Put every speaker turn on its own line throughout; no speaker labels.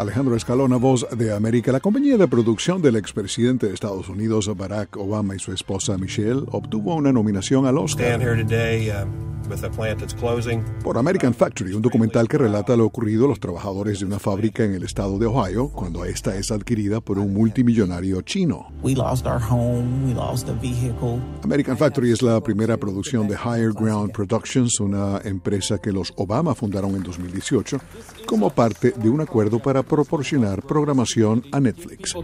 Alejandro Escalona, voz de América. La compañía de producción del expresidente de Estados Unidos, Barack Obama, y su esposa Michelle obtuvo una nominación al Oscar. Por American Factory, un documental que relata lo ocurrido a los trabajadores de una fábrica en el estado de Ohio cuando esta es adquirida por un multimillonario chino. American Factory es la primera producción de Higher Ground Productions, una empresa que los Obama fundaron en 2018 como parte de un acuerdo para proporcionar programación a Netflix.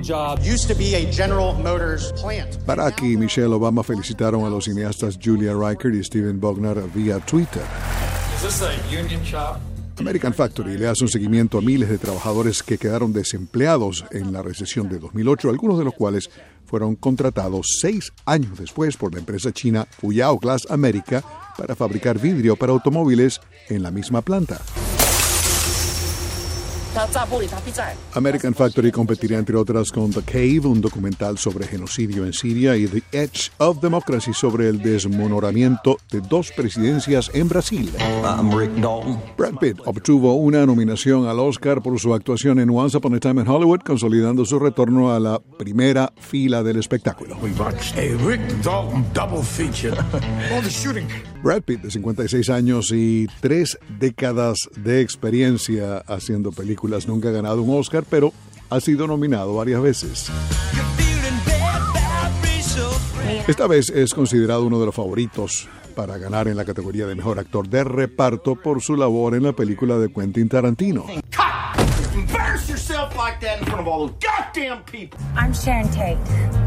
Barack y Michelle Obama felicitaron a los cineastas Julia Riker y Steven Bognar vía Twitter. American Factory le hace un seguimiento a miles de trabajadores que quedaron desempleados en la recesión de 2008, algunos de los cuales fueron contratados seis años después por la empresa china Fuyao Glass America para fabricar vidrio para automóviles en la misma planta. American Factory competirá entre otras con The Cave, un documental sobre genocidio en Siria, y The Edge of Democracy sobre el desmonoramiento de dos presidencias en Brasil. Brad Pitt obtuvo una nominación al Oscar por su actuación en Once Upon a Time in Hollywood, consolidando su retorno a la primera fila del espectáculo. Brad Pitt, de 56 años y tres décadas de experiencia haciendo películas, nunca ha ganado un Oscar, pero ha sido nominado varias veces. Esta vez es considerado uno de los favoritos para ganar en la categoría de mejor actor de reparto por su labor en la película de Quentin Tarantino. Like that in front of all those goddamn people. I'm Sharon Tate.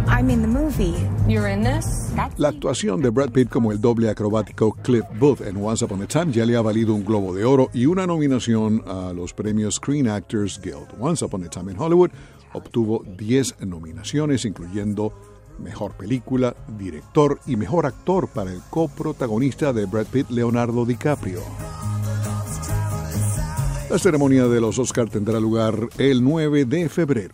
I'm in the movie. You're in this? La actuación de Brad Pitt como el doble acrobático Cliff Booth en Once Upon a Time ya le ha valido un Globo de Oro y una nominación a los premios Screen Actors Guild. Once Upon a Time in Hollywood obtuvo 10 nominaciones, incluyendo Mejor Película, Director y Mejor Actor para el coprotagonista de Brad Pitt, Leonardo DiCaprio. La ceremonia de los Oscar tendrá lugar el 9 de febrero.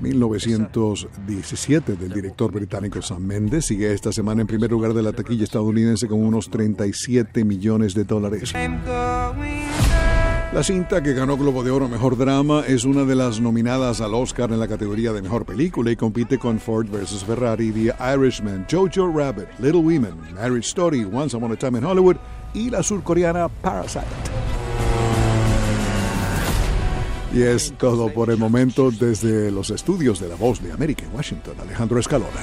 1917 del director británico Sam Mendes sigue esta semana en primer lugar de la taquilla estadounidense con unos 37 millones de dólares. La cinta que ganó Globo de Oro Mejor Drama es una de las nominadas al Oscar en la categoría de Mejor Película y compite con Ford vs. Ferrari, The Irishman, Jojo Rabbit, Little Women, Marriage Story, Once Upon a Time in Hollywood y la surcoreana Parasite. Y es todo por el momento desde los estudios de La Voz de América en Washington. Alejandro Escalona.